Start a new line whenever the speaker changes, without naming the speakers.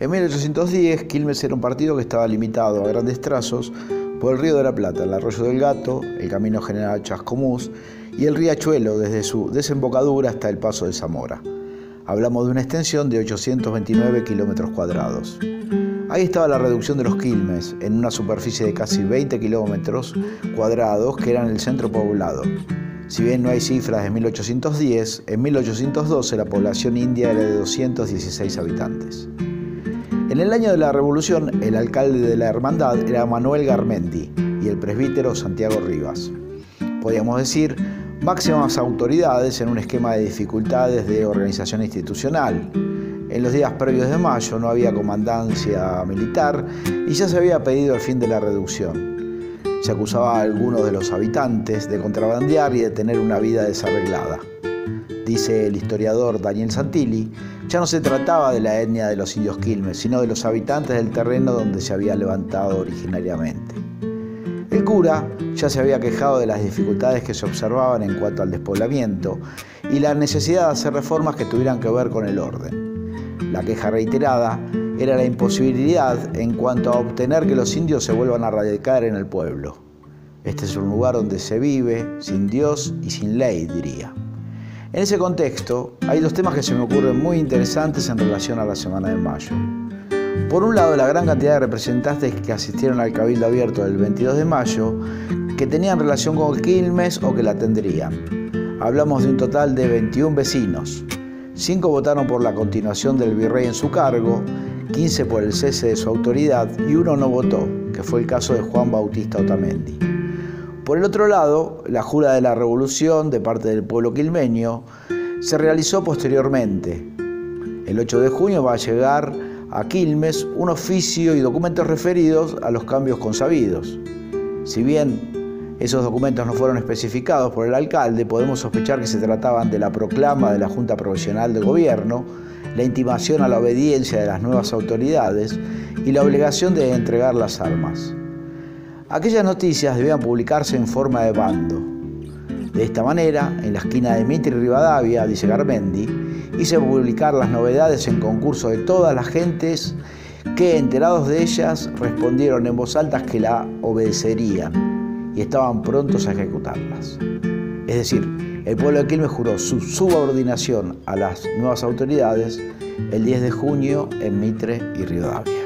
En 1810, Quilmes era un partido que estaba limitado a grandes trazos por el río de la Plata, el arroyo del Gato, el camino general Chascomús y el riachuelo desde su desembocadura hasta el paso de Zamora. Hablamos de una extensión de 829 kilómetros cuadrados. Ahí estaba la reducción de los Quilmes, en una superficie de casi 20 kilómetros cuadrados que eran el centro poblado. Si bien no hay cifras de 1810, en 1812 la población india era de 216 habitantes. En el año de la Revolución, el alcalde de la hermandad era Manuel Garmendi y el presbítero Santiago Rivas. Podríamos decir, máximas autoridades en un esquema de dificultades de organización institucional. En los días previos de mayo no había comandancia militar y ya se había pedido el fin de la reducción. Se acusaba a algunos de los habitantes de contrabandear y de tener una vida desarreglada. Dice el historiador Daniel Santilli, ya no se trataba de la etnia de los indios Quilmes, sino de los habitantes del terreno donde se había levantado originariamente. El cura ya se había quejado de las dificultades que se observaban en cuanto al despoblamiento y la necesidad de hacer reformas que tuvieran que ver con el orden. La queja reiterada era la imposibilidad en cuanto a obtener que los indios se vuelvan a radicar en el pueblo. Este es un lugar donde se vive sin Dios y sin ley, diría. En ese contexto, hay dos temas que se me ocurren muy interesantes en relación a la Semana de Mayo. Por un lado, la gran cantidad de representantes que asistieron al Cabildo Abierto del 22 de mayo que tenían relación con Quilmes o que la tendrían. Hablamos de un total de 21 vecinos. 5 votaron por la continuación del virrey en su cargo, 15 por el cese de su autoridad y uno no votó, que fue el caso de Juan Bautista Otamendi. Por el otro lado, la jura de la revolución de parte del pueblo quilmeño se realizó posteriormente. El 8 de junio va a llegar a Quilmes un oficio y documentos referidos a los cambios consabidos. Si bien esos documentos no fueron especificados por el alcalde, podemos sospechar que se trataban de la proclama de la Junta Provisional de Gobierno, la intimación a la obediencia de las nuevas autoridades y la obligación de entregar las armas. Aquellas noticias debían publicarse en forma de bando. De esta manera, en la esquina de Mitre y Rivadavia, dice Garmendi, hice publicar las novedades en concurso de todas las gentes que, enterados de ellas, respondieron en voz alta que la obedecerían y estaban prontos a ejecutarlas. Es decir, el pueblo de Quilmes juró su subordinación a las nuevas autoridades el 10 de junio en Mitre y Rivadavia.